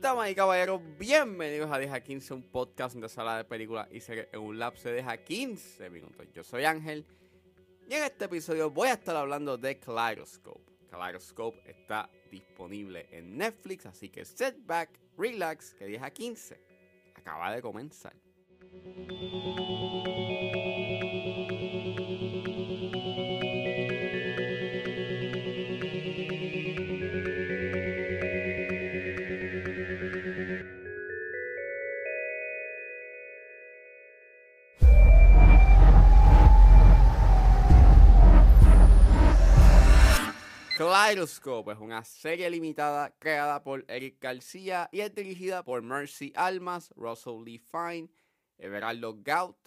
Damas y caballeros, bienvenidos a Deja 15, un podcast de sala de películas y series en un lapso de Deja 15 minutos. Yo soy Ángel y en este episodio voy a estar hablando de Kaleidoscope. Kaleidoscope está disponible en Netflix, así que set back, relax, que Deja 15 acaba de comenzar. Kaleidoscope es una serie limitada creada por Eric García y es dirigida por Mercy Almas, Russell Lee Fine, Everaldo Gout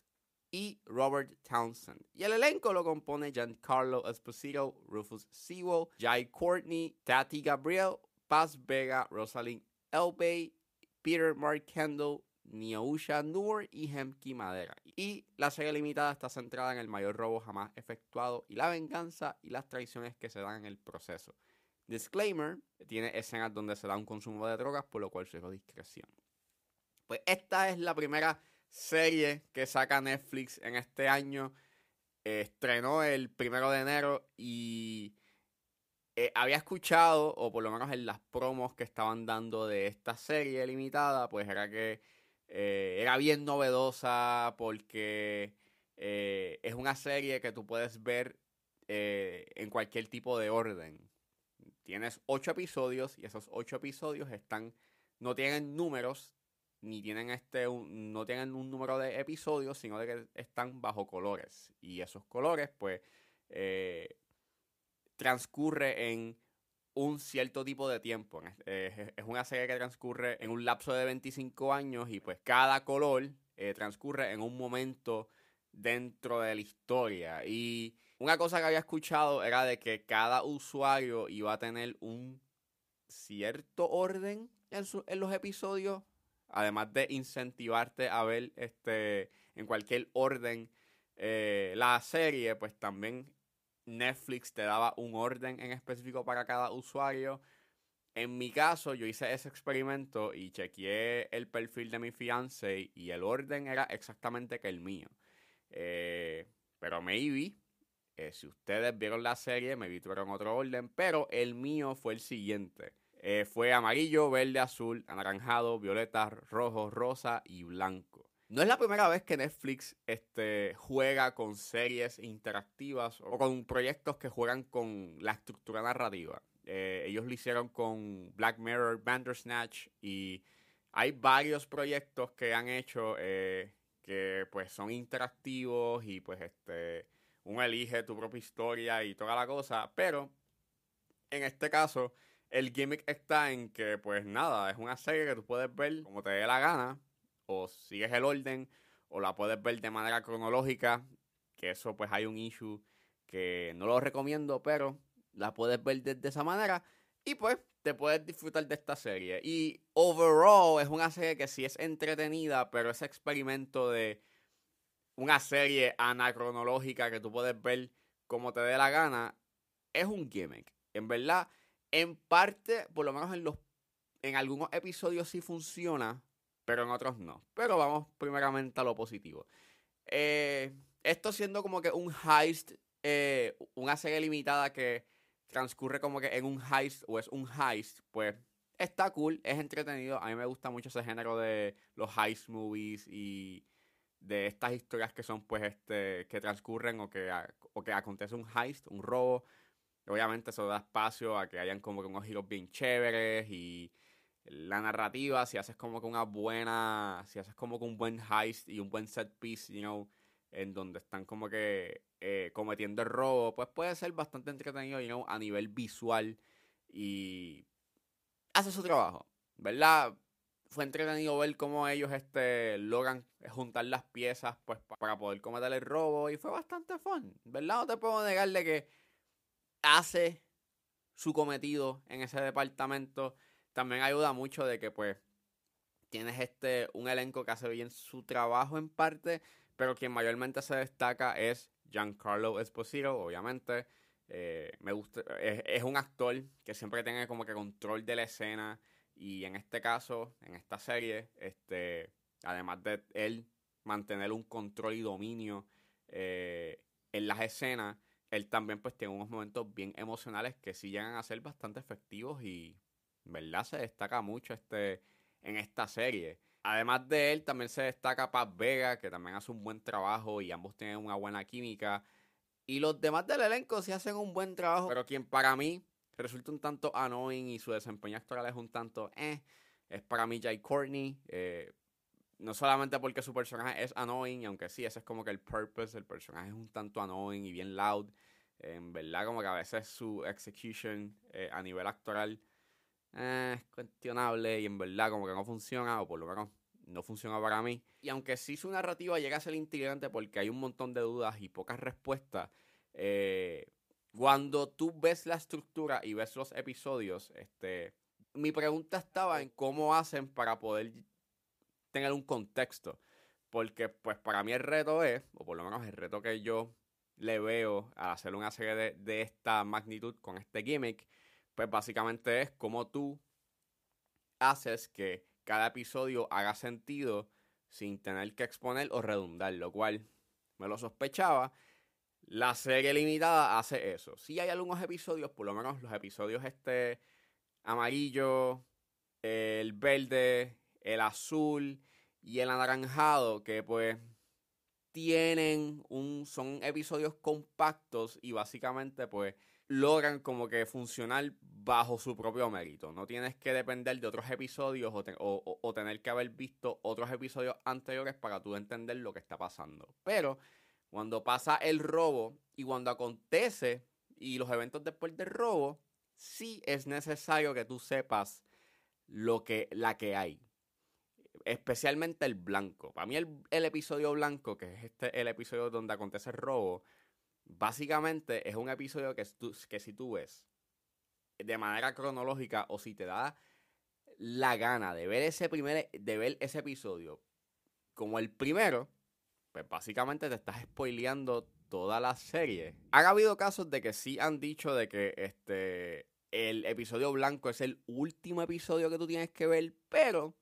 y Robert Townsend. Y el elenco lo compone Giancarlo Esposito, Rufus Sewell, Jai Courtney, Tati Gabriel, Paz Vega, Rosalind Elbey, Peter Mark Kendall, Niausha Noor y Hemki Madera. Y la serie limitada está centrada en el mayor robo jamás efectuado y la venganza y las traiciones que se dan en el proceso. Disclaimer, tiene escenas donde se da un consumo de drogas, por lo cual sugiero discreción. Pues esta es la primera serie que saca Netflix en este año. estrenó el primero de enero y eh, había escuchado, o por lo menos en las promos que estaban dando de esta serie limitada, pues era que eh, era bien novedosa porque eh, es una serie que tú puedes ver eh, en cualquier tipo de orden. Tienes ocho episodios y esos ocho episodios están no tienen números ni tienen este un, no tienen un número de episodios sino de que están bajo colores y esos colores pues transcurre en un cierto tipo de tiempo. Es una serie que transcurre en un lapso de 25 años y pues cada color eh, transcurre en un momento dentro de la historia. Y una cosa que había escuchado era de que cada usuario iba a tener un cierto orden en, en los episodios, además de incentivarte a ver este en cualquier orden eh, la serie, pues también Netflix te daba un orden en específico para cada usuario. En mi caso, yo hice ese experimento y chequeé el perfil de mi fiance y el orden era exactamente que el mío. Eh, pero maybe, eh, si ustedes vieron la serie, me tuvieron otro orden, pero el mío fue el siguiente. Eh, fue amarillo, verde, azul, anaranjado, violeta, rojo, rosa y blanco. No es la primera vez que Netflix este, juega con series interactivas o con proyectos que juegan con la estructura narrativa. Eh, ellos lo hicieron con Black Mirror, Bandersnatch y hay varios proyectos que han hecho eh, que pues son interactivos y pues este uno elige tu propia historia y toda la cosa, pero en este caso el gimmick está en que pues nada, es una serie que tú puedes ver como te dé la gana o sigues el orden o la puedes ver de manera cronológica, que eso pues hay un issue que no lo recomiendo, pero la puedes ver de, esa manera y pues te puedes disfrutar de esta serie. Y overall es una serie que sí es entretenida, pero ese experimento de una serie anacronológica que tú puedes ver como te dé la gana, es un gimmick. En verdad, en parte, por lo menos en los en algunos episodios sí funciona, pero en otros no. Pero vamos primeramente a lo positivo. Eh, esto siendo como que un heist, eh, una serie limitada que transcurre como que en un heist o es un heist, pues está cool, es entretenido. A mí me gusta mucho ese género de los heist movies y de estas historias que son pues este que transcurren o que, o que acontece un heist, un robo. Obviamente eso da espacio a que hayan como que unos giros bien chéveres y la narrativa, si haces como que una buena, si haces como que un buen heist y un buen set piece, you know, en donde están como que eh, cometiendo el robo, pues puede ser bastante entretenido, you know, a nivel visual y hace su trabajo, ¿verdad? Fue entretenido ver cómo ellos este, logran juntar las piezas pues para poder cometer el robo y fue bastante fun, ¿verdad? No te puedo negarle que hace su cometido en ese departamento también ayuda mucho de que pues tienes este un elenco que hace bien su trabajo en parte, pero quien mayormente se destaca es Giancarlo Esposito, obviamente. Eh, me gusta, es, un actor que siempre tiene como que control de la escena. Y en este caso, en esta serie, este, además de él mantener un control y dominio eh, en las escenas, él también pues tiene unos momentos bien emocionales que sí llegan a ser bastante efectivos y verdad se destaca mucho este en esta serie. Además de él, también se destaca Paz Vega, que también hace un buen trabajo y ambos tienen una buena química. Y los demás del elenco sí hacen un buen trabajo, pero quien para mí resulta un tanto annoying y su desempeño actoral es un tanto eh, es para mí Jay Courtney. Eh, no solamente porque su personaje es annoying, aunque sí, ese es como que el purpose, el personaje es un tanto annoying y bien loud. en verdad, como que a veces su execution eh, a nivel actoral eh, es cuestionable y en verdad como que no funciona, o por lo menos no funciona para mí. Y aunque sí su narrativa llega a ser intrigante porque hay un montón de dudas y pocas respuestas, eh, cuando tú ves la estructura y ves los episodios, este, mi pregunta estaba en cómo hacen para poder tener un contexto. Porque pues para mí el reto es, o por lo menos el reto que yo le veo a hacer una serie de, de esta magnitud con este gimmick, pues básicamente es como tú haces que cada episodio haga sentido sin tener que exponer o redundar, lo cual me lo sospechaba. La serie limitada hace eso. Si hay algunos episodios, por lo menos los episodios este amarillo, el verde, el azul y el anaranjado, que pues tienen un. son episodios compactos y básicamente pues logran como que funcionar bajo su propio mérito. No tienes que depender de otros episodios o, tener que haber visto otros episodios anteriores para tú entender lo que está pasando. Pero cuando pasa el robo y cuando acontece y los eventos después del robo, sí es necesario que tú sepas lo que, la que hay. Especialmente el blanco. Para mí el, el episodio blanco, que es este el episodio donde acontece el robo, Básicamente es un episodio que, si tú ves de manera cronológica o si te da la gana de ver ese primer de ver ese episodio como el primero, pues básicamente te estás spoileando toda la serie. Ha habido casos de que sí han dicho de que este el episodio blanco es el último episodio que tú tienes que ver, pero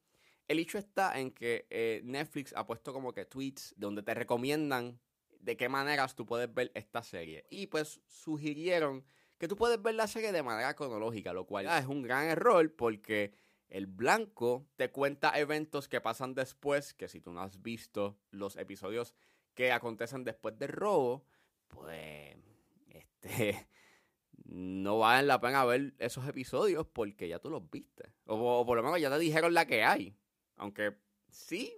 el hecho está en que eh, Netflix ha puesto como que tweets donde te recomiendan de qué maneras tú puedes ver esta serie. Y pues sugirieron que tú puedes ver la serie de manera cronológica, lo cual es un gran error porque el blanco te cuenta eventos que pasan después, que si tú no has visto los episodios que acontecen después del robo, pues este no vale la pena ver esos episodios porque ya tú los viste. O por lo menos ya te dijeron la que hay. Aunque sí,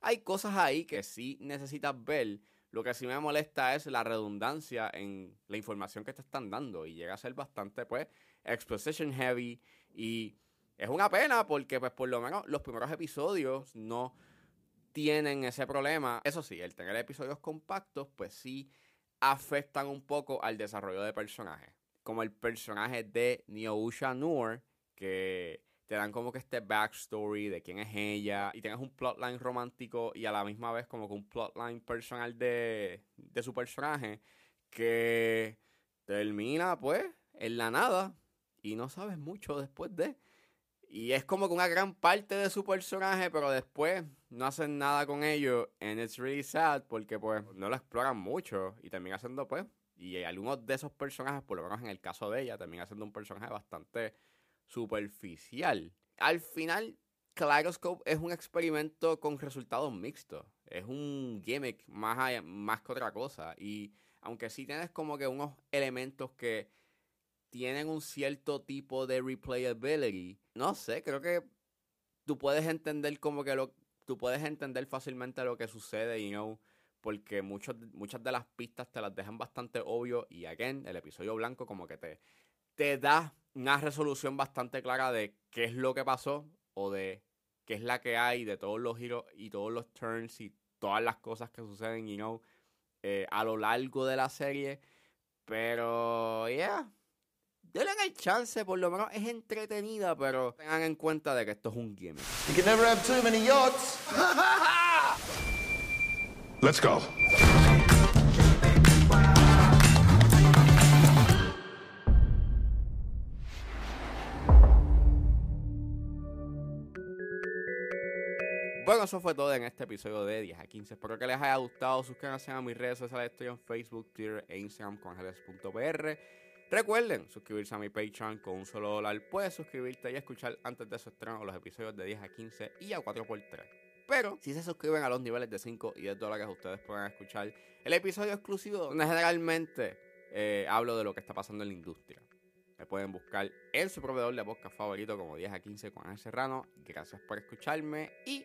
hay cosas ahí que sí necesitas ver lo que sí me molesta es la redundancia en la información que te están dando y llega a ser bastante, pues, exposition heavy y es una pena porque, pues, por lo menos los primeros episodios no tienen ese problema. Eso sí, el tener episodios compactos, pues sí afectan un poco al desarrollo de personajes. Como el personaje de Neosha Noor, que te dan como que este backstory de quién es ella y tienes un plotline romántico y a la misma vez como que un plotline personal de, de su personaje que termina pues en la nada y no sabes mucho después de y es como que una gran parte de su personaje pero después no hacen nada con ello and it's really sad porque pues no lo exploran mucho y termina siendo pues y algunos de esos personajes por lo menos en el caso de ella termina siendo un personaje bastante superficial. Al final, Kaleidoscope es un experimento con resultados mixtos. Es un gimmick más, más que otra cosa. Y aunque sí tienes como que unos elementos que tienen un cierto tipo de replayability, no sé, creo que tú puedes entender como que lo, tú puedes entender fácilmente lo que sucede, you know, porque muchas de las pistas te las dejan bastante obvio y again, el episodio blanco como que te, te da una resolución bastante clara de qué es lo que pasó o de qué es la que hay, de todos los giros y todos los turns y todas las cosas que suceden, you know, eh, a lo largo de la serie. Pero, yeah, denle el chance, por lo menos es entretenida, pero tengan en cuenta de que esto es un game. You can never have too many yachts. Let's go. Bueno, eso fue todo en este episodio de 10 a 15. Espero que les haya gustado. Suscríbanse a mis redes sociales. Estoy en Facebook, Twitter e Instagram con ángeles.pr. Recuerden suscribirse a mi Patreon con un solo dólar. Puedes suscribirte y escuchar antes de su estreno los episodios de 10 a 15 y a 4x3. Pero si se suscriben a los niveles de 5 y 10 dólares, ustedes pueden escuchar el episodio exclusivo donde generalmente eh, hablo de lo que está pasando en la industria. Me pueden buscar en su proveedor de podcast favorito como 10 a 15 con Ángel Serrano. Gracias por escucharme y